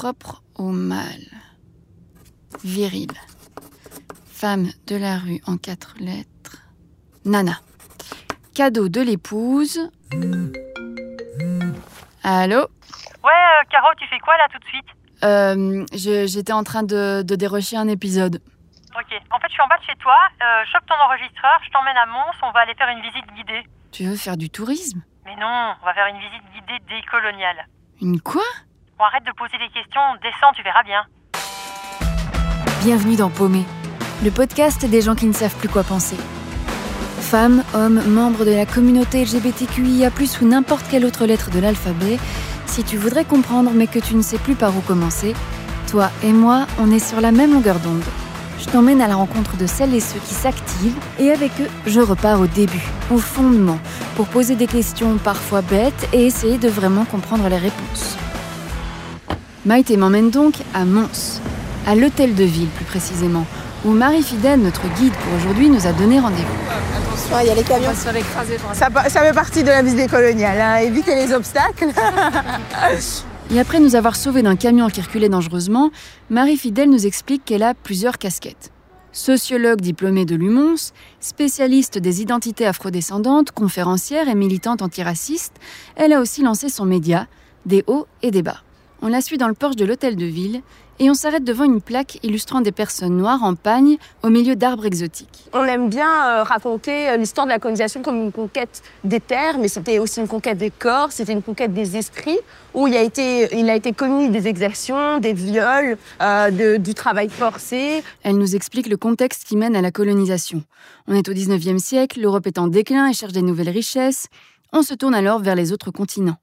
propre au mal. Viril. Femme de la rue en quatre lettres. Nana. Cadeau de l'épouse. Allô Ouais, euh, Caro, tu fais quoi là tout de suite? Euh, je- J'étais en train de, de dérocher un épisode. Ok. En fait, je suis en bas de chez toi, euh, chope ton enregistreur, je t'emmène à Mons, on va aller faire une visite guidée. Tu veux faire du tourisme? Mais non, on va faire une visite guidée décoloniale. Une quoi? Arrête de poser des questions, descends, tu verras bien. Bienvenue dans Paumé, le podcast des gens qui ne savent plus quoi penser. Femmes, hommes, membres de la communauté LGBTQIA+, ou n'importe quelle autre lettre de l'alphabet, si tu voudrais comprendre mais que tu ne sais plus par où commencer, toi et moi, on est sur la même longueur d'onde. Je t'emmène à la rencontre de celles et ceux qui s'activent, et avec eux, je repars au début, au fondement, pour poser des questions parfois bêtes et essayer de vraiment comprendre les réponses. Maïté m'emmène donc à Mons, à l'hôtel de ville plus précisément, où Marie Fidèle, notre guide pour aujourd'hui, nous a donné rendez-vous. Ouais, il y a les camions. se faire écraser par Ça, fait partie de la visite coloniale, hein, éviter les obstacles. Et après nous avoir sauvés d'un camion qui reculait dangereusement, Marie Fidèle nous explique qu'elle a plusieurs casquettes. Sociologue diplômée de l'UMONS, spécialiste des identités afrodescendantes, conférencière et militante antiraciste, elle a aussi lancé son média, des hauts et des bas. On la suit dans le porche de l'hôtel de ville et on s'arrête devant une plaque illustrant des personnes noires en pagne au milieu d'arbres exotiques. On aime bien euh, raconter euh, l'histoire de la colonisation comme une conquête des terres, mais c'était aussi une conquête des corps, c'était une conquête des esprits, où il a été, il a été commis des exactions, des viols, euh, de- du travail forcé. Elle nous explique le contexte qui mène à la colonisation. On est au 19e siècle, l'Europe est en déclin et cherche des nouvelles richesses. On se tourne alors vers les autres continents.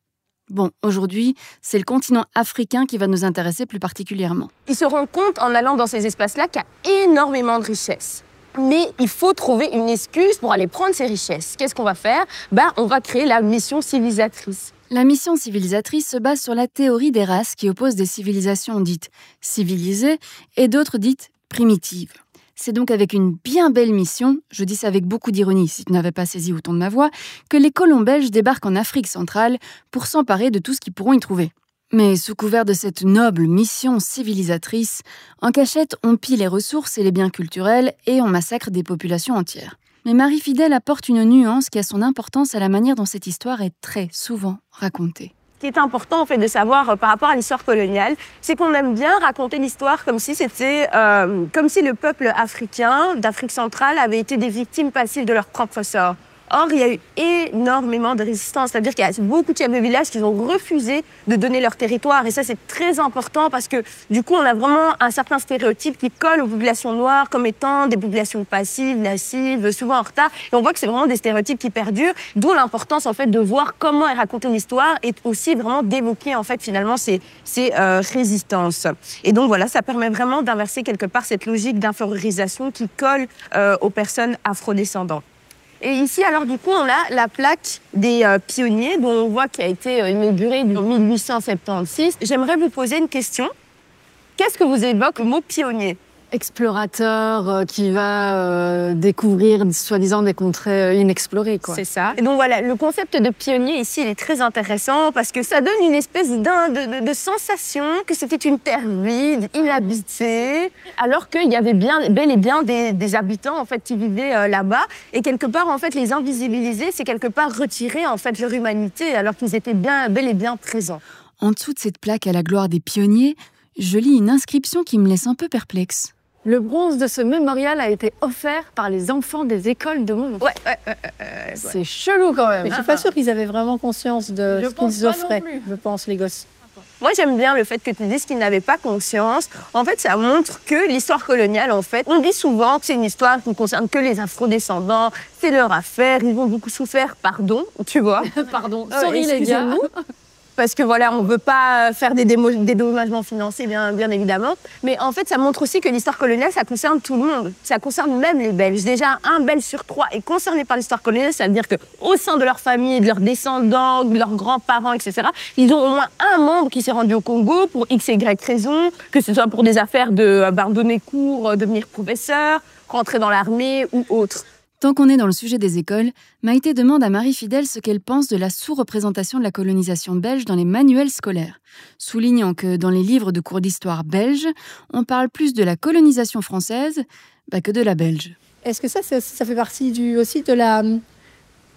Bon, aujourd'hui, c'est le continent africain qui va nous intéresser plus particulièrement. Ils se rendent compte en allant dans ces espaces-là qu'il y a énormément de richesses. Mais il faut trouver une excuse pour aller prendre ces richesses. Qu'est-ce qu'on va faire? Ben, On va créer la mission civilisatrice. La mission civilisatrice se base sur la théorie des races qui opposent des civilisations dites civilisées et d'autres dites primitives. C'est donc avec une bien belle mission, je dis ça avec beaucoup d'ironie si tu n'avais pas saisi au ton de ma voix, que les colons belges débarquent en Afrique centrale pour s'emparer de tout ce qu'ils pourront y trouver. Mais sous couvert de cette noble mission civilisatrice, en cachette, on pille les ressources et les biens culturels et on massacre des populations entières. Mais Marie Fidèle apporte une nuance qui a son importance à la manière dont cette histoire est très souvent racontée. Ce qui est important en fait de savoir euh, par rapport à l'histoire coloniale, c'est qu'on aime bien raconter l'histoire comme si c'était euh, comme si le peuple africain d'Afrique centrale avait été des victimes passives de leur propre sort. Or, il y a eu énormément de résistance, c'est-à-dire qu'il y a beaucoup de chefs de village qui ont refusé de donner leur territoire. Et ça, c'est très important parce que du coup, on a vraiment un certain stéréotype qui colle aux populations noires comme étant des populations passives, lascives, souvent en retard. Et on voit que c'est vraiment des stéréotypes qui perdurent, d'où l'importance en fait de voir comment est racontée l'histoire et aussi vraiment d'évoquer en fait finalement ces, ces euh, résistances. Et donc voilà, ça permet vraiment d'inverser quelque part cette logique d'infériorisation qui colle euh, aux personnes afrodescendantes. Et ici, alors du coup, on a la plaque des euh, pionniers dont on voit qu'il a été euh, inaugurée en 1876. J'aimerais vous poser une question. Qu'est-ce que vous évoque le mot pionnier? Explorateur euh, qui va euh, découvrir soi-disant des contrées euh, inexplorées. Quoi. C'est ça. Et donc voilà, le concept de pionnier ici, il est très intéressant parce que ça donne une espèce d'un- de, de- de sensation que c'était une terre vide, inhabitée, alors qu'il y avait bien, bel et bien des, des habitants en fait qui vivaient euh, là-bas. Et quelque part, en fait, les invisibiliser, c'est quelque part retirer en fait leur humanité alors qu'ils étaient bien, bel et bien présents. En dessous de cette plaque à la gloire des pionniers, je lis une inscription qui me laisse un peu perplexe. Le bronze de ce mémorial a été offert par les enfants des écoles de Mons. Ouais, ouais, ouais. C'est chelou quand même. Mais je suis pas sûre qu'ils avaient vraiment conscience de Je ce qu'ils offraient, je pense, les gosses. Moi, j'aime bien le fait que tu dises qu'ils n'avaient pas conscience. En fait, ça montre que l'histoire coloniale, en fait, on dit souvent que c'est une histoire qui ne concerne que les afrodescendants, c'est leur affaire, ils ont beaucoup souffert, pardon, tu vois. Pardon, Euh, sorry les gars. Parce que voilà, on ne veut pas faire des dédommagements financiers, bien, évidemment. Mais en fait, ça montre aussi que l'histoire coloniale, ça concerne tout le monde. Ça concerne même les Belges. Déjà, un Belge sur trois est concerné par l'histoire coloniale. Ça veut dire qu'au sein de leur famille, de leurs descendants, de leurs grands-parents, etc., ils ont au moins un membre qui s'est rendu au Congo pour X et Y raison, que ce soit pour des affaires de euh, ben, donner cours, euh, devenir professeur, rentrer dans l'armée ou autre. Tant qu'on est dans le sujet des écoles, Maïté demande à Marie Fidèle ce qu'elle pense de la sous-représentation de la colonisation belge dans les manuels scolaires, soulignant que dans les livres de cours d'histoire belge, on parle plus de la colonisation française bah, que de la belge. Est-ce que ça, ça, ça fait partie du, aussi de la, de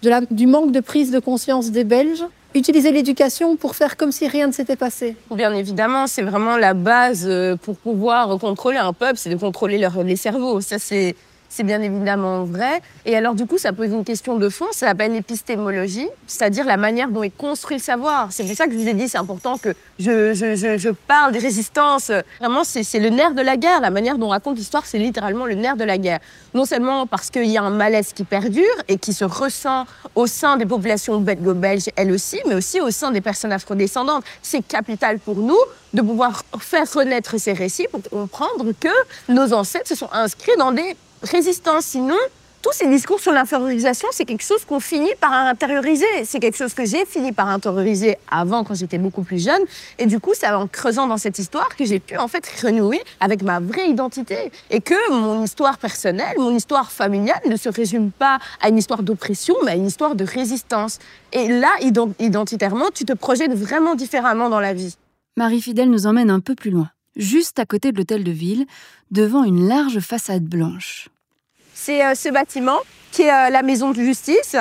la, du manque de prise de conscience des Belges? Utiliser l'éducation pour faire comme si rien ne s'était passé Bien évidemment, c'est vraiment la base euh, pour pouvoir contrôler un peuple, c'est de contrôler leur, les cerveaux. Ça, c'est c'est bien évidemment vrai. Et alors, du coup, ça pose une question de fond, ça s'appelle l'épistémologie, c'est-à-dire la manière dont est construit le savoir. C'est pour ça que je vous ai dit, c'est important que je, parle des résistances. Vraiment, c'est le nerf de la guerre. La manière dont on raconte l'histoire, c'est littéralement le nerf de la guerre. Non seulement parce qu'il y a un malaise qui perdure et qui se ressent au sein des populations belgo-belges, elles aussi, mais aussi au sein des personnes afrodescendantes. C'est capital pour nous de pouvoir faire renaître ces récits pour comprendre que nos ancêtres se sont inscrits dans des résistance. Sinon, tous ces discours sur l'infériorisation, c'est quelque chose qu'on finit par intérioriser. C'est quelque chose que j'ai fini par intérioriser avant, quand j'étais beaucoup plus jeune. Et du coup, c'est en creusant dans cette histoire que j'ai pu en fait renouer avec ma vraie identité. Et que mon histoire personnelle, mon histoire familiale ne se résume pas à une histoire d'oppression, mais à une histoire de résistance. Et là, identitairement, tu te projettes vraiment différemment dans la vie. Marie Fidèle nous emmène un peu plus loin juste à côté de l'hôtel de ville, devant une large façade blanche. C'est euh, ce bâtiment qui est euh, la maison de justice.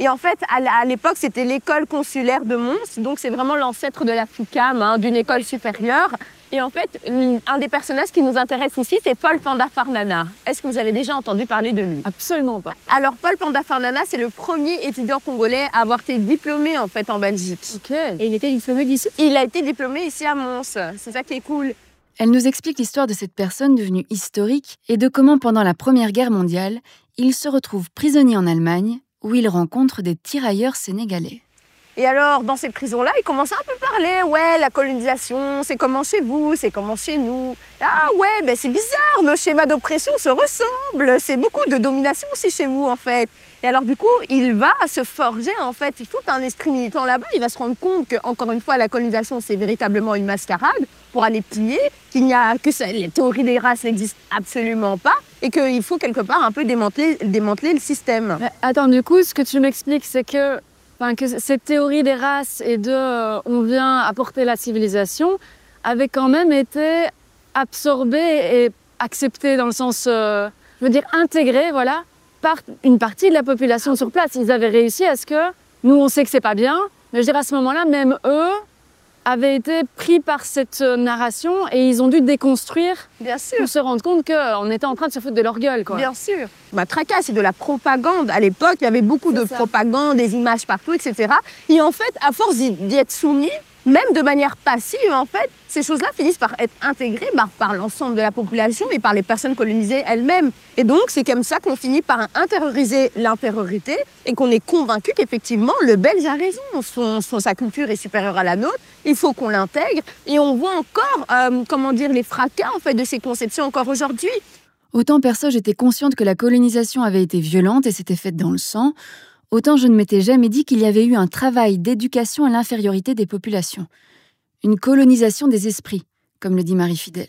Et en fait, à l'époque, c'était l'école consulaire de Mons. Donc, c'est vraiment l'ancêtre de la FUCAM, hein, d'une école supérieure. Et en fait, un des personnages qui nous intéresse ici, c'est Paul Pandafarnana. Est-ce que vous avez déjà entendu parler de lui? Absolument pas. Alors, Paul Pandafarnana, c'est le premier étudiant congolais à avoir été diplômé en fait en Belgique. Ok. Et il était diplômé ici Il a été diplômé ici à Mons. C'est ça qui est cool. Elle nous explique l'histoire de cette personne devenue historique et de comment pendant la Première Guerre mondiale, il se retrouve prisonnier en Allemagne où il rencontre des tirailleurs sénégalais. Et alors, dans ces prisons-là, il commence à un peu parler. Ouais, la colonisation, c'est comment chez vous, c'est comment chez nous. Ah ouais, ben c'est bizarre, nos schémas d'oppression se ressemblent. C'est beaucoup de domination aussi chez vous, en fait. Et alors, du coup, il va se forger, en fait, faut un esprit militant là-bas. Il va se rendre compte que, encore une fois, la colonisation, c'est véritablement une mascarade pour aller piller, qu'il n'y a que les théories des races n'existent absolument pas et qu'il faut quelque part un peu démanteler, le système. Attends, du coup, ce que tu m'expliques, c'est que que cette théorie des races et de euh, on vient apporter la civilisation avait quand même été absorbée et acceptée dans le sens, euh, je veux dire, intégrée, voilà, par une partie de la population sur place. Ils avaient réussi à ce que, nous on sait que c'est pas bien, mais je dire à ce moment-là, même eux, avaient été pris par cette narration et ils ont dû déconstruire Bien sûr. pour se rendre compte qu'on était en train de se foutre de leur gueule. Quoi. Bien sûr. Bah, Tracas, c'est de la propagande. À l'époque, il y avait beaucoup de ça. propagande, des images partout, etc. Et en fait, à force d'y être soumis, même de manière passive, en fait, ces choses-là finissent par être intégrées par, par l'ensemble de la population et par les personnes colonisées elles-mêmes. Et donc, c'est comme ça qu'on finit par intérioriser l'infériorité et qu'on est convaincu qu'effectivement, le Belge a raison. Son, sa culture est supérieure à la nôtre. Il faut qu'on l'intègre. Et on voit encore, euh, comment dire, les fracas, en fait, de ces conceptions encore aujourd'hui. Autant perso j'étais consciente que la colonisation avait été violente et s'était faite dans le sang, autant je ne m'étais jamais dit qu'il y avait eu un travail d'éducation à l'infériorité des populations. Une colonisation des esprits, comme le dit Marie Fidèle.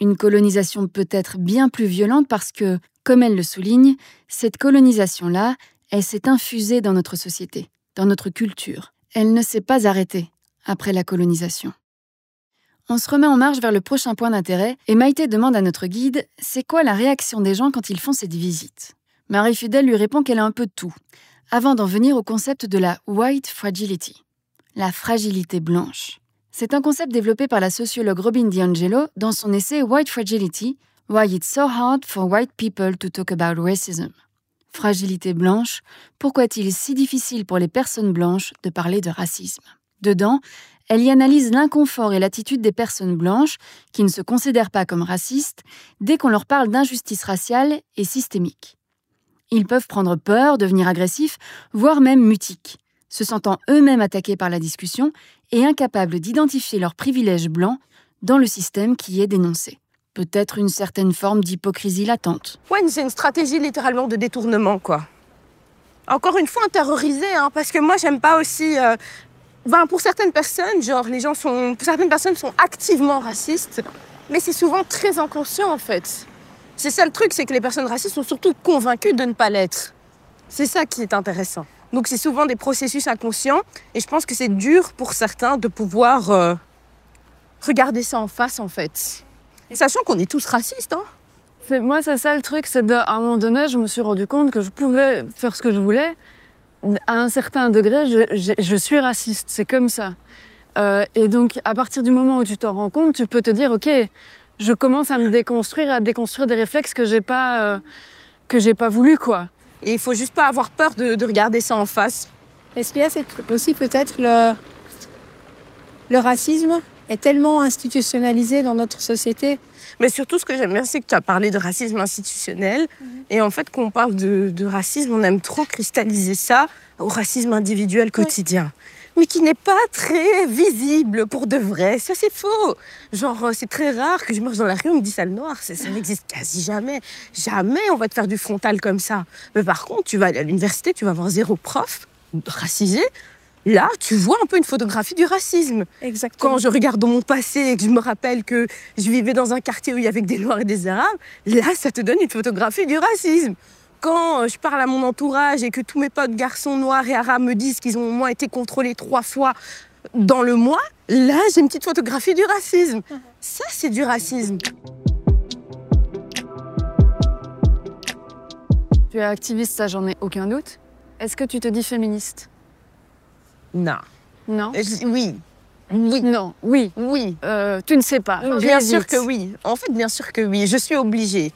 Une colonisation peut-être bien plus violente parce que, comme elle le souligne, cette colonisation-là, elle s'est infusée dans notre société, dans notre culture. Elle ne s'est pas arrêtée après la colonisation. On se remet en marche vers le prochain point d'intérêt et Maïté demande à notre guide c'est quoi la réaction des gens quand ils font cette visite? Marie Fidèle lui répond qu'elle a un peu tout, avant d'en venir au concept de la white fragility, la fragilité blanche. C'est un concept développé par la sociologue Robin DiAngelo dans son essai White Fragility Why it's so hard for white people to talk about racism. Fragilité blanche, pourquoi est-il si difficile pour les personnes blanches de parler de racisme? Dedans, elle y analyse l'inconfort et l'attitude des personnes blanches qui ne se considèrent pas comme racistes dès qu'on leur parle d'injustice raciale et systémique. Ils peuvent prendre peur, devenir agressifs, voire même mutiques, se sentant eux-mêmes attaqués par la discussion et incapables d'identifier leurs privilèges blancs dans le système qui est dénoncé. Peut-être une certaine forme d'hypocrisie latente. Ouais, c'est une stratégie littéralement de détournement, quoi. Encore une fois, terrorisé, hein, parce que moi, j'aime pas aussi. euh, ben, pour certaines personnes, genre, les gens sont. Certaines personnes sont activement racistes, mais c'est souvent très inconscient, en fait. C'est ça le truc, c'est que les personnes racistes sont surtout convaincues de ne pas l'être. C'est ça qui est intéressant. Donc c'est souvent des processus inconscients et je pense que c'est dur pour certains de pouvoir euh, regarder ça en face en fait. Et sachant qu'on est tous racistes, hein. Moi, c'est ça le truc, c'est de- à un moment donné, je me suis rendu compte que je pouvais faire ce que je voulais. À un certain degré, je suis raciste, c'est comme ça. Euh, et donc, à partir du moment où tu t'en rends compte, tu peux te dire, ok, je commence à me déconstruire, à déconstruire des réflexes que j'ai pas, euh, que j'ai pas voulu, quoi. Et il faut juste pas avoir peur de, de regarder ça en face. Est-ce qu'il y a c'est aussi peut-être le, le racisme est tellement institutionnalisé dans notre société? Mais surtout, ce que j'aime bien, c'est que tu as parlé de racisme institutionnel. Et en fait, quand on parle de, de racisme, on aime trop cristalliser ça au racisme individuel quotidien. Mais qui n'est pas très visible pour de vrai. Ça, c'est faux. Genre, euh, c'est très rare que je marche dans la rue, on me dit sale noir. Ça, ça n'existe quasi jamais. Jamais on va te faire du frontal comme ça. Mais par contre, tu vas aller à l'université, tu vas avoir zéro prof racisé. Là, tu vois un peu une photographie du racisme. Exactement. Quand je regarde dans mon passé et que je me rappelle que je vivais dans un quartier où il y avait que des Noirs et des Arabes, là, ça te donne une photographie du racisme. Quand euh, je parle à mon entourage et que tous mes potes garçons noirs et arabes me disent qu'ils ont au moins été contrôlés trois fois dans le mois, là, j'ai une petite photographie du racisme. Ça, c'est du racisme. Tu es activiste, ça, j'en ai aucun doute. Est-ce que tu te dis féministe? Non. Non? Je- Oui. Oui. Non, oui. Oui. Euh, tu ne sais pas. Bien sûr que oui. En fait, bien sûr que oui. Je suis obligée.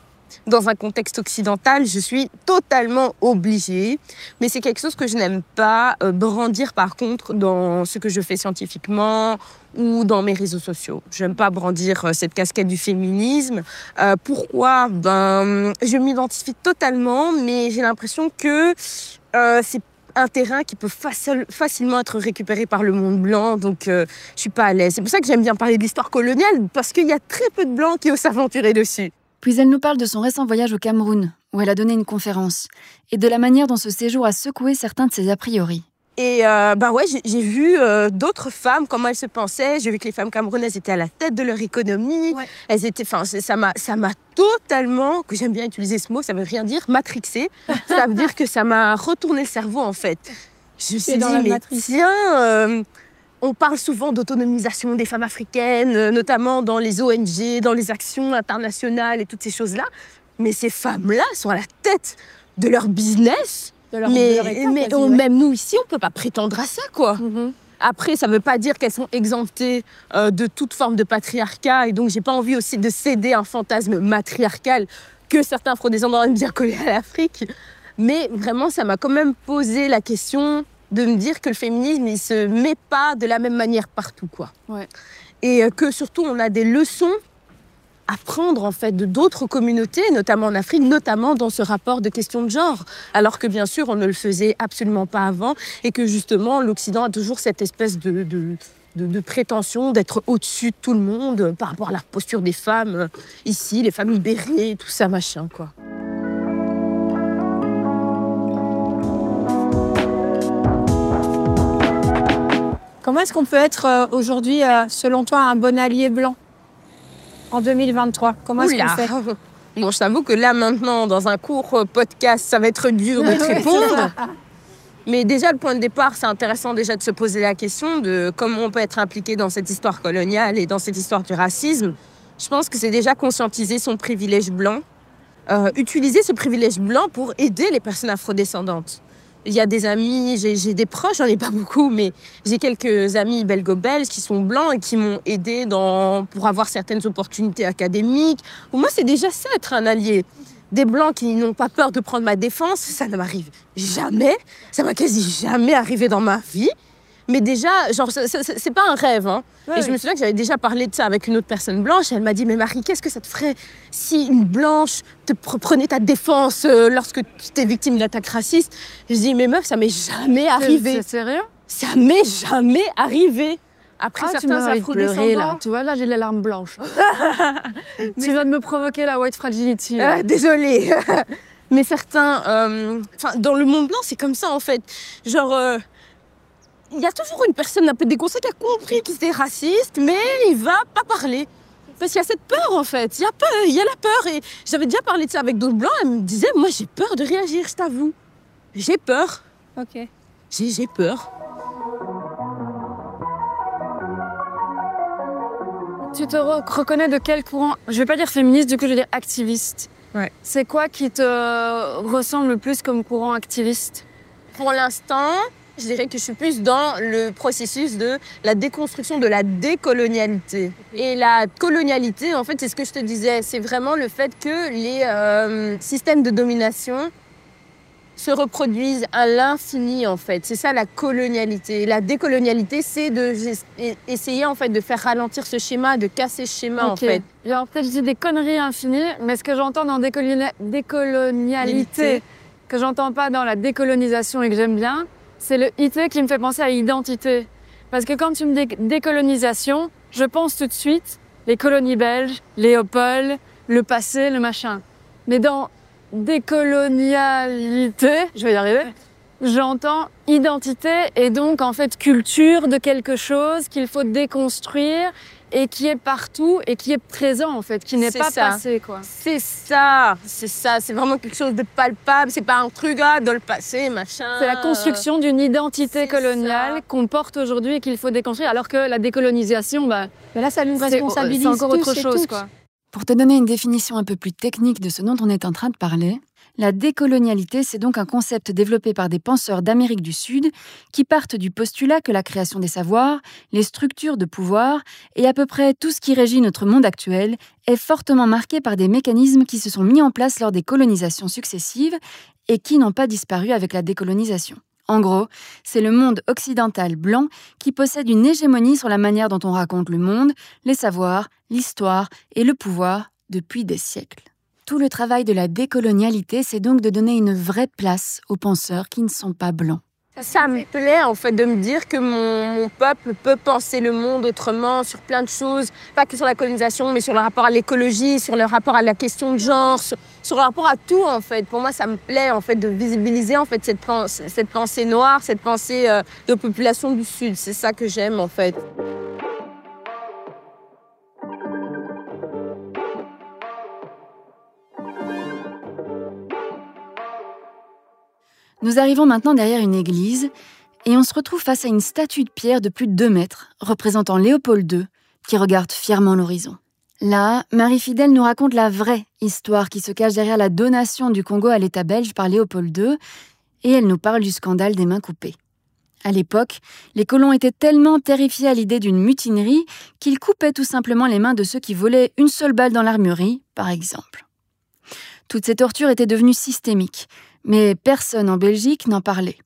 Dans un contexte occidental, je suis totalement obligée. Mais c'est quelque chose que je n'aime pas euh, brandir, par contre, dans ce que je fais scientifiquement ou dans mes réseaux sociaux. Je n'aime pas brandir euh, cette casquette du féminisme. Euh, pourquoi? Ben, je m'identifie totalement, mais j'ai l'impression que c'est un terrain qui peut facile- facilement être récupéré par le monde blanc, donc euh, je suis pas à l'aise. C'est pour ça que j'aime bien parler de l'histoire coloniale, parce qu'il y a très peu de blancs qui osent s'aventurer dessus. Puis elle nous parle de son récent voyage au Cameroun, où elle a donné une conférence, et de la manière dont ce séjour a secoué certains de ses a priori. Et euh, bah ouais, j'ai- vu euh, d'autres femmes comment elles se pensaient. J'ai vu que les femmes camerounaises étaient à la tête de leur économie. Ouais. Elles étaient, enfin, ça m'a, ça m'a totalement, que j'aime bien utiliser ce mot, ça veut rien dire, matrixé. ça veut dire que ça m'a retourné le cerveau en fait. Je me suis dit, mais matrice. tiens, euh, on parle souvent d'autonomisation des femmes africaines, euh, notamment dans les ONG, dans les actions internationales et toutes ces choses-là. Mais ces femmes-là sont à la tête de leur business. de leur, mais de leur état, mais on- ouais. même nous ici, on peut pas prétendre à ça, quoi. Mhm. Après, ça veut pas dire qu'elles sont exemptées euh, de toute forme de patriarcat. Et donc, j'ai pas envie aussi de céder à un fantasme matriarcal que certains afro-descendants aiment bien coller à l'Afrique. Mais vraiment, ça m'a quand même posé la question de me dire que le féminisme, il se met pas de la même manière partout, quoi. Ouais. Et euh, que surtout, on a des leçons à prendre en fait de d'autres communautés, notamment en Afrique, notamment dans ce rapport de question de genre, alors que bien sûr on ne le faisait absolument pas avant et que justement l'Occident a toujours cette espèce de, de, de- de prétention d'être au-dessus de tout le monde euh, par rapport à la posture des femmes euh, ici, les femmes libérées, tout ça machin quoi. Comment est-ce qu'on peut être euh, aujourd'hui, euh, selon toi, un bon allié blanc en 2023 Comment est-ce qu'on fait? Bon, je t'avoue que là maintenant, dans un court euh, podcast, ça va être dur de te répondre. Mais déjà, le point de départ, c'est intéressant déjà de se poser la question de comment on peut être impliqué dans cette histoire coloniale et dans cette histoire du racisme. Je pense que c'est déjà conscientiser son privilège blanc, euh, utiliser ce privilège blanc pour aider les personnes afrodescendantes. Il y a des amis, j'ai des proches, j'en ai pas beaucoup, mais j'ai quelques amis belgo-belges qui sont blancs et qui m'ont aidé dans, pour avoir certaines opportunités académiques. Pour moi, c'est déjà ça, être un allié. Des blancs qui n'ont pas peur de prendre ma défense, ça ne m'arrive jamais. Ça m'a quasi jamais arrivé dans ma vie. Mais déjà, genre, c'est- pas un rêve. Hein. Ouais, et je me souviens que j'avais déjà parlé de ça avec une autre personne blanche. Elle m'a dit Mais Marie, qu'est-ce que ça te ferait si une blanche te pre- prenait ta défense euh, lorsque tu es victime d'attaques racistes? Je dis Mais meuf, ça m'est jamais arrivé. C'est sérieux? Ça m'est jamais arrivé. Après Ah, certains afro-descendants. Tu vois, là, j'ai les larmes blanches. tu viens de me provoquer la white fragility. Ah, désolée. Mais certains, euh, enfin, dans le monde blanc, c'est comme ça en fait. Genre, euh, il y a toujours une personne un peu déconseillée qui a compris qu'il était raciste, mais il va pas parler. Parce qu'il y a cette peur en fait. Il y a peur, il y a la peur. Et j'avais déjà parlé de ça avec d'autres blancs. Elles me disaient, moi j'ai peur de réagir, je t'avoue. J'ai peur. Ok. J'ai j'ai peur. Tu te re- reconnais de quel courant? Je vais pas dire féministe, du coup je vais dire activiste. Ouais. C'est quoi qui te ressemble le plus comme courant activiste? Pour l'instant, je dirais que je suis plus dans le processus de la déconstruction de la décolonialité. Et la colonialité, en fait, c'est ce que je te disais, c'est vraiment le fait que les euh, systèmes de domination se reproduisent à l'infini, en fait. C'est ça la colonialité. La décolonialité, c'est de essayer, en fait, de faire ralentir ce schéma, de casser ce schéma, en fait. Genre peut-être je dis des conneries infinies, mais ce que j'entends dans décoloni- décolonialité, que j'entends pas dans la décolonisation et que j'aime bien, c'est le IT qui me fait penser à identité. Parce que quand tu me dis décolonisation, je pense tout de suite les colonies belges, Léopold, le passé, le machin. Mais dans décolonialité, je vais y arriver, j'entends identité et donc en fait culture de quelque chose qu'il faut déconstruire et qui est partout et qui est présent en fait, qui n'est pas ça. passé quoi. C'est ça, c'est ça, c'est vraiment quelque chose de palpable, c'est pas un truc ah, dans le passé, machin. C'est la construction d'une identité coloniale qu'on porte aujourd'hui et qu'il faut déconstruire, alors que la décolonisation, bah, Mais là, ça nous responsabilise c'est encore autre tous chose quoi. Pour te donner une définition un peu plus technique de ce dont on est en train de parler, la décolonialité, c'est donc un concept développé par des penseurs d'Amérique du Sud qui partent du postulat que la création des savoirs, les structures de pouvoir et à peu près tout ce qui régit notre monde actuel est fortement marqué par des mécanismes qui se sont mis en place lors des colonisations successives et qui n'ont pas disparu avec la décolonisation. En gros, c'est le monde occidental blanc qui possède une hégémonie sur la manière dont on raconte le monde, les savoirs, l'histoire et le pouvoir depuis des siècles. Tout le travail de la décolonialité, c'est donc de donner une vraie place aux penseurs qui ne sont pas blancs. Ça me plaît en fait de me dire que mon, peuple peut penser le monde autrement sur plein de choses, pas que sur la colonisation, mais sur le rapport à l'écologie, sur le rapport à la question de genre, sur, le rapport à tout en fait. Pour moi, ça me plaît en fait de visibiliser en fait cette, pensée, cette pensée noire, cette pensée euh, de population du Sud. C'est ça que j'aime en fait. Nous arrivons maintenant derrière une église et on se retrouve face à une statue de pierre de plus de 2 mètres représentant Léopold II qui regarde fièrement l'horizon. Là, Marie Fidèle nous raconte la vraie histoire qui se cache derrière la donation du Congo à l'État belge par Léopold II et elle nous parle du scandale des mains coupées. À l'époque, les colons étaient tellement terrifiés à l'idée d'une mutinerie qu'ils coupaient tout simplement les mains de ceux qui volaient une seule balle dans l'armurerie, par exemple. Toutes ces tortures étaient devenues systémiques, mais personne en Belgique n'en parlait.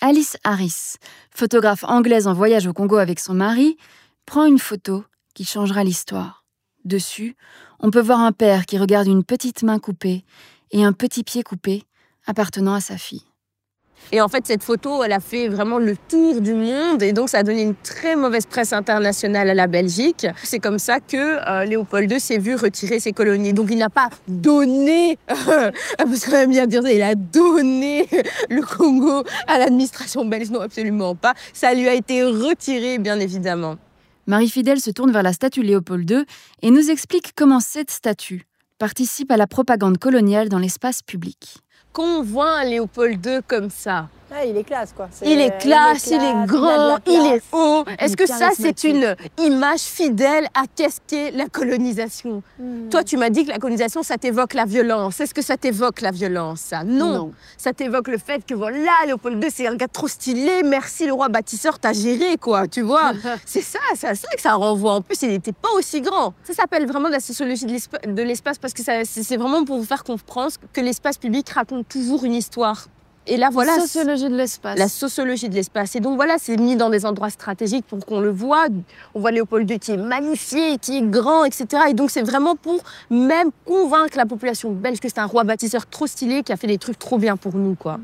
Alice Harris, photographe anglaise en voyage au Congo avec son mari, prend une photo qui changera l'histoire. Dessus, on peut voir un père qui regarde une petite main coupée et un petit pied coupé appartenant à sa fille. Et en fait, cette photo, elle a fait vraiment le tour du monde et donc ça a donné une très mauvaise presse internationale à la Belgique. C'est comme ça que euh, Léopold II s'est vu retirer ses colonies. Donc il n'a pas donné, parce qu'on aime bien dire il a donné le Congo à l'administration belge. Non, absolument pas. Ça lui a été retiré, bien évidemment. Marie Fidèle se tourne vers la statue Léopold II et nous explique comment cette statue participe à la propagande coloniale dans l'espace public. Quand on voit Léopold II comme ça, Ah, il est classe, quoi. Il est classe, il est grand, il est haut. Est-ce que ça, c'est une image fidèle à qu'est-ce qu'est la colonisation Hmm. Toi, tu m'as dit que la colonisation, ça t'évoque la violence. Est-ce que ça t'évoque la violence, ça non. Ça t'évoque le fait que voilà, Léopold II, c'est un gars trop stylé. Merci, le roi bâtisseur, t'as géré, quoi. Tu vois C'est ça, c'est à ça que ça renvoie. En plus, il n'était pas aussi grand. Ça s'appelle vraiment la sociologie de l'espa- de l'espace parce que c'est vraiment pour vous faire comprendre que l'espace public raconte toujours une histoire. Et là, voilà. Sociologie de l'espace. La sociologie de l'espace. Et donc voilà, c'est mis dans des endroits stratégiques pour qu'on le voit. On voit Léopold II qui est magnifié, qui est grand, etc. Et donc c'est vraiment pour même convaincre la population belge que c'est un roi bâtisseur trop stylé qui a fait des trucs trop bien pour nous, quoi.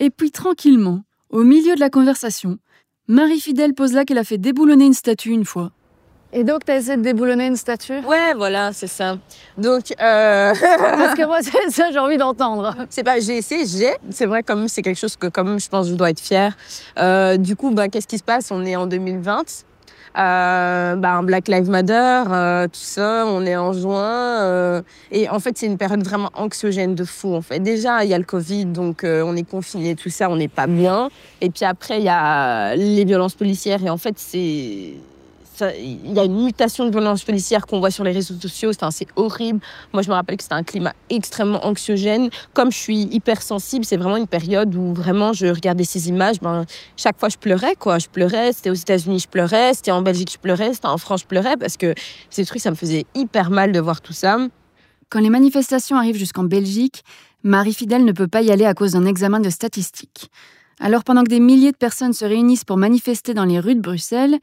Et puis tranquillement, au milieu de la conversation, Marie Fidèle pose là qu'elle a fait déboulonner une statue une fois. Et donc, t'as essayé de déboulonner une statue? Ouais, voilà, c'est ça. Donc, euh... Parce que moi, c'est ça, j'ai envie d'entendre. c'est pas j'ai essayé, j'ai. C'est vrai, comme c'est quelque chose que, comme je pense, je dois être fière. Euh, du coup, ben, qu'est-ce qui se passe? On est en 2020. euh, ben, Black Lives Matter, euh, tout ça, on est en juin. euh, et en fait, c'est une période vraiment anxiogène de fou. En fait, déjà, il y a le Covid, donc euh, on est confiné, tout ça, on n'est pas bien. Et puis après, il y a les violences policières. Et en fait, c'est il y a une mutation de violence policière qu'on voit sur les réseaux sociaux. C'est horrible. Moi, je me rappelle que c'était un climat extrêmement anxiogène. Comme je suis hypersensible, c'est vraiment une période où vraiment je regardais ces images. Ben, chaque fois, je pleurais. Je pleurais. C'était aux États-Unis, je pleurais. C'était en Belgique, je pleurais. C'était en France, je pleurais parce que ces trucs, ça me faisait hyper mal de voir tout ça. Quand les manifestations arrivent jusqu'en Belgique, Marie Fidèle ne peut pas y aller à cause d'un examen de statistiques. Alors pendant que des milliers de personnes se réunissent pour manifester dans les rues de Bruxelles,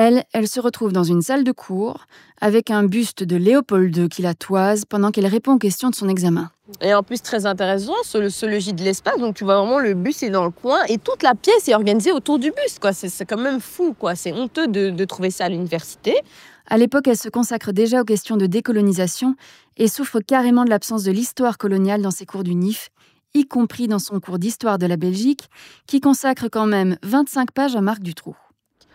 elle, elle se retrouve dans une salle de cours avec un buste de Léopold II qui la toise pendant qu'elle répond aux questions de son examen. Et en plus, très intéressant, ce, ce logis de l'espace. Donc, tu vois vraiment le bus est dans le coin et toute la pièce est organisée autour du bus. quoi. C'est c'est quand même fou. quoi. C'est honteux de, de trouver ça à l'université. À l'époque, elle se consacre déjà aux questions de décolonisation et souffre carrément de l'absence de l'histoire coloniale dans ses cours du NIF, y compris dans son cours d'histoire de la Belgique, qui consacre quand même 25 pages à Marc Dutroux.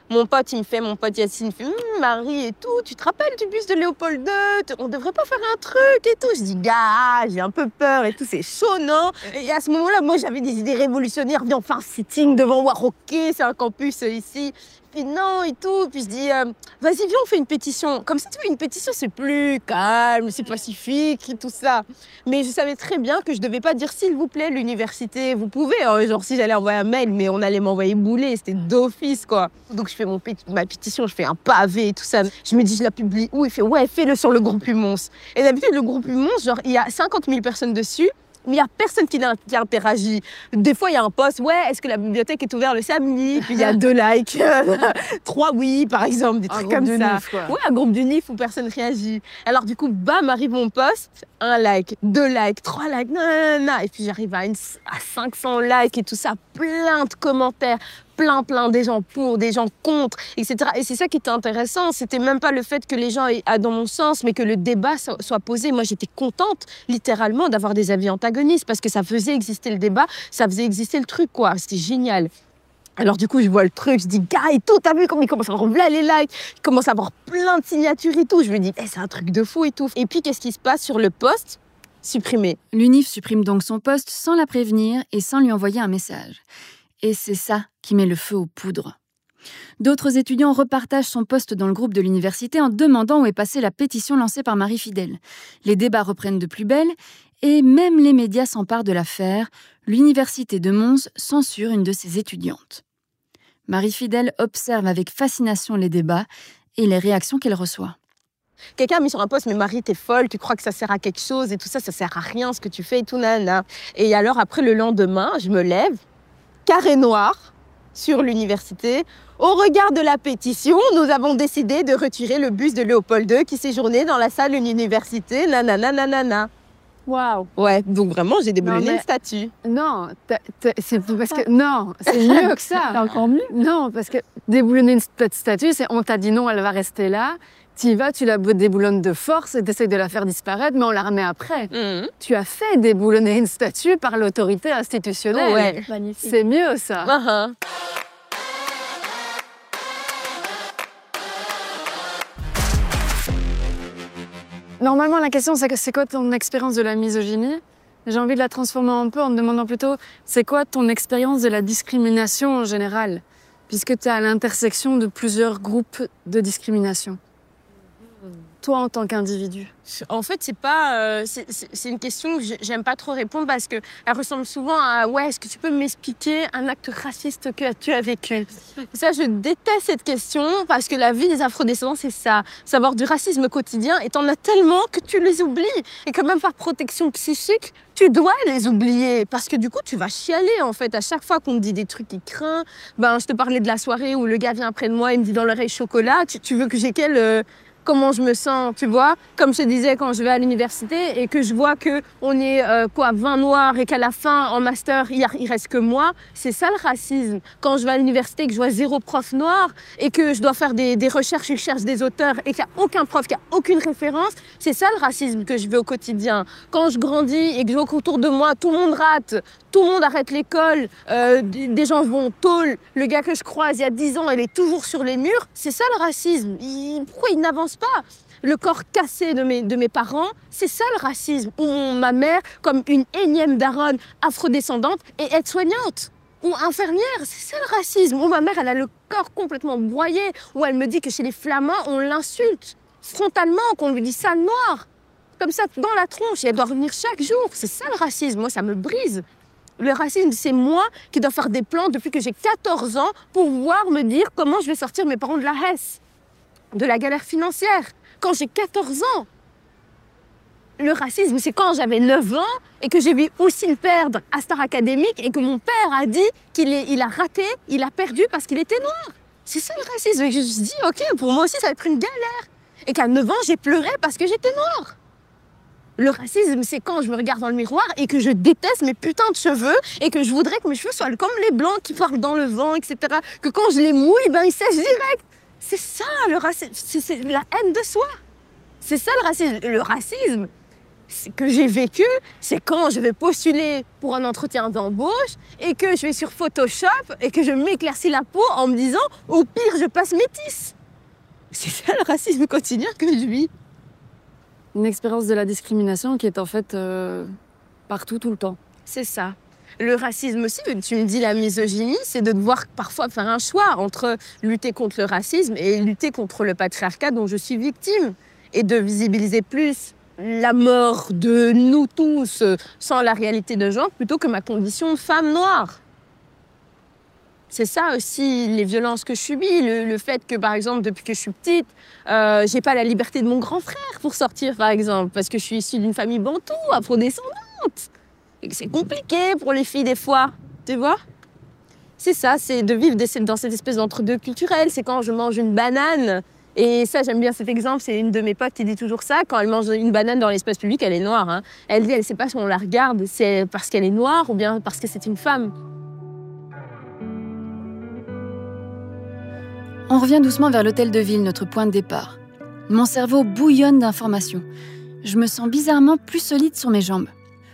Mon pote, il me fait, mon pote Yacine, me fait Hum, Marie et tout, tu te rappelles du bus de Léopold II On devrait pas faire un truc et tout. Je dis, gars, j'ai un peu peur et tout, c'est chaud, non? Et à ce moment-là, moi, j'avais des idées révolutionnaires. Viens, on fait un sitting devant Waroké, c'est un campus euh, ici. Puis non et tout. Puis je dis, euh, vas-y, viens, on fait une pétition. Comme ça, tu vois, une pétition, c'est plus calme, c'est pacifique et tout ça. Mais je savais très bien que je devais pas dire, s'il vous plaît, l'université, vous pouvez. hein. genre, si j'allais envoyer un mail, mais on allait m'envoyer bouler, c'était d'office, quoi. Donc, je fais mon ma pétition, je fais un pavé et tout ça. Je me dis, je la publie où? Il fait, ouais, fais-le sur le groupe Humons. Et d'habitude, le groupe Humons, genre, il y a 50 000 personnes dessus. Mais il n'y a personne qui, interagit. Des fois, il y a un post, ouais, est-ce que la bibliothèque est ouverte le samedi? Puis il y a deux likes, trois oui, par exemple, des trucs comme ça. Ouais, un groupe du NIF où personne réagit. Alors du coup, bam, arrive mon post, un like, deux likes, trois likes, nanana. Et puis j'arrive à, une- à 500 likes et tout ça, plein de commentaires, plein, plein, des gens pour, des gens contre, etc. Et c'est ça qui était intéressant. C'était même pas le fait que les gens aient dans mon sens, mais que le débat so- soit posé. Moi, j'étais contente, littéralement, d'avoir des avis antagonistes parce que ça faisait exister le débat, ça faisait exister le truc, quoi. C'était génial. Alors du coup, je vois le truc, je dis, gars, et tout, t'as vu comment il commence à là les likes, il commence à avoir plein de signatures et tout. Je me dis, Eh, c'est un truc de fou et tout. Et puis, qu'est-ce qui se passe sur le post Supprimé? L'UNIF supprime donc son poste sans la prévenir et sans lui envoyer un message. Et c'est ça qui met le feu aux poudres. D'autres étudiants repartagent son poste dans le groupe de l'université en demandant où est passée la pétition lancée par Marie Fidèle. Les débats reprennent de plus belle et même les médias s'emparent de l'affaire. L'université de Mons censure une de ses étudiantes. Marie Fidèle observe avec fascination les débats et les réactions qu'elle reçoit. Quelqu'un a mis sur un post, mais Marie, t'es folle, tu crois que ça sert à quelque chose et tout ça, ça sert à rien ce que tu fais et tout, nana. Et alors, après, le lendemain, je me lève, carré noir, sur l'université. Au regard de la pétition, nous avons décidé de retirer le bus de Léopold II qui séjournait dans la salle d'une université, nanana, nanana. Waouh Ouais, donc vraiment, j'ai déboulonné Non, mais- une statue. Non, c'est parce que non, c'est mieux que C'est ça. encore mieux. Non, parce que déboulonner une petite statue, c'est on t'a dit non, elle va rester là. Tu y vas, tu la déboulonnes de force et t'essayes de la faire disparaître, mais on la remet après. Mhm. Tu as fait déboulonner une statue par l'autorité institutionnelle. Ouais. Magnifique. C'est mieux ça. Ah, ah. Normalement, la question, c'est que c'est quoi ton expérience de la misogynie? J'ai envie de la transformer un peu en te demandant plutôt, c'est quoi ton expérience de la discrimination en général? Puisque tu es à l'intersection de plusieurs groupes de discrimination. Toi, en tant qu'individu. En fait, c'est pas. euh, c'est- une question que j'ai- j'aime pas trop répondre parce que elle ressemble souvent à ouais. Est-ce que tu peux m'expliquer un acte raciste que tu as vécu? Ça, je déteste cette question parce que la vie des afrodescendants, c'est ça. Savoir du racisme quotidien et t'en as tellement que tu les oublies et que même par protection psychique, tu dois les oublier parce que du coup, tu vas chialer en fait à chaque fois qu'on te dit des trucs qui craint. Ben, je te parlais de la soirée où le gars vient près de moi et me dit dans l'oreille chocolat. Tu, tu veux que j'ai quel euh, comment je me sens tu vois. Comme je disais, quand je vais à l'université et que je vois que on est euh, quoi 20 noirs et qu'à la fin en master il, il reste que moi, c'est ça le racisme. Quand je vais à l'université et que je vois zéro prof noir et que je dois faire des, recherches, je cherche des auteurs et qu'il n'y a aucun prof, qu'il n'y a aucune référence, c'est ça le racisme que je vis au quotidien. Quand je grandis et que je vois qu'autour de moi tout le monde rate, tout le monde arrête l'école, euh, des gens vont tôle, le gars que je croise il y a 10 ans, il est toujours sur les murs, c'est ça le racisme. Pourquoi il n'avance pas Le corps cassé de mes, parents, c'est ça le racisme. Ou ma mère, comme une énième daronne afrodescendante, et aide-soignante. Ou infirmière, c'est ça le racisme. Ou ma mère, elle a le corps complètement broyé. Ou elle me dit que chez les flamands, on l'insulte frontalement, qu'on lui dit ça noir. Comme ça, dans la tronche, et elle doit revenir chaque jour. C'est ça le racisme. Moi, ça me brise. Le racisme, c'est moi qui dois faire des plans depuis que j'ai 14 ans pour pouvoir me dire comment je vais sortir mes parents de la Hesse, de la galère financière. Quand j'ai 14 ans. Le racisme, c'est quand j'avais 9 ans et que j'ai vu aussi le perdre à Star Academic et que mon père a dit qu'il il a raté, il a perdu parce qu'il était noir. C'est ça le racisme. Et je me suis dit, ok, pour moi aussi, ça va être une galère. Et qu'à 9 ans, j'ai pleuré parce que j'étais noire. Le racisme, c'est quand je me regarde dans le miroir et que je déteste mes putains de cheveux et que je voudrais que mes cheveux soient comme les blancs qui parlent dans le vent, etc. Que quand je les mouille, ben ils sèchent direct. C'est ça le racisme, c'est la haine de soi. C'est ça le racisme. Le racisme que j'ai vécu, c'est quand je vais postuler pour un entretien d'embauche et que je vais sur Photoshop et que je m'éclaircis la peau en me disant au pire je passe métisse. C'est ça le racisme quotidien que je vis. Une expérience de la discrimination qui est en fait euh, partout, tout le temps. C'est ça. Le racisme aussi, tu me dis la misogynie, c'est de devoir parfois faire un choix entre lutter contre le racisme et lutter contre le patriarcat dont je suis victime. Et de visibiliser plus la mort de nous tous euh, sans la réalité de genre plutôt que ma condition de femme noire. C'est ça aussi les violences que je subis, le, fait que par exemple depuis que je suis petite, euh, j'ai pas la liberté de mon grand frère pour sortir par exemple parce que je suis issue d'une famille bantou, afrodescendante. C'est compliqué pour les filles des fois, tu vois? C'est ça, c'est de vivre dans cette espèce d'entre-deux culturel. C'est quand je mange une banane, et ça j'aime bien cet exemple, c'est une de mes potes qui dit toujours ça, quand elle mange une banane dans l'espace public, elle est noire. hein. Elle dit, elle sait pas si on la regarde, c'est parce qu'elle est noire ou bien parce que c'est une femme. On revient doucement vers l'hôtel de ville, notre point de départ. Mon cerveau bouillonne d'informations. Je me sens bizarrement plus solide sur mes jambes,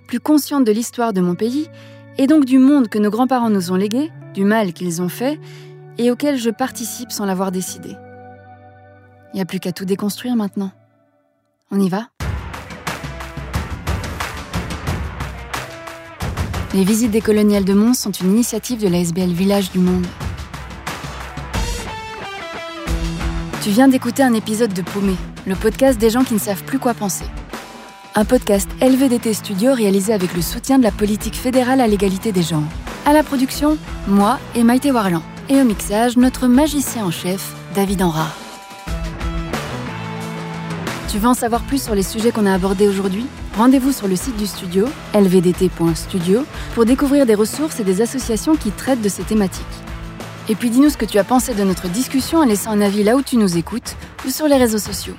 plus consciente de l'histoire de mon pays et donc du monde que nos grands-parents nous ont légué, du mal qu'ils ont fait et auquel je participe sans l'avoir décidé. Il n'y a plus qu'à tout déconstruire maintenant. On y va? Les visites des coloniales de Mons sont une initiative de la SBL Village du Monde. Tu viens d'écouter un épisode de Paumé, le podcast des gens qui ne savent plus quoi penser. Un podcast LVDT Studio réalisé avec le soutien de la politique fédérale à l'égalité des genres. À la production, moi et Maïté Warlan. Et au mixage, notre magicien en chef, David Enrard. Tu veux en savoir plus sur les sujets qu'on a abordés aujourd'hui? Rendez-vous sur le site du studio, lvdt.studio, pour découvrir des ressources et des associations qui traitent de ces thématiques. Et puis dis-nous ce que tu as pensé de notre discussion en laissant un avis là où tu nous écoutes ou sur les réseaux sociaux.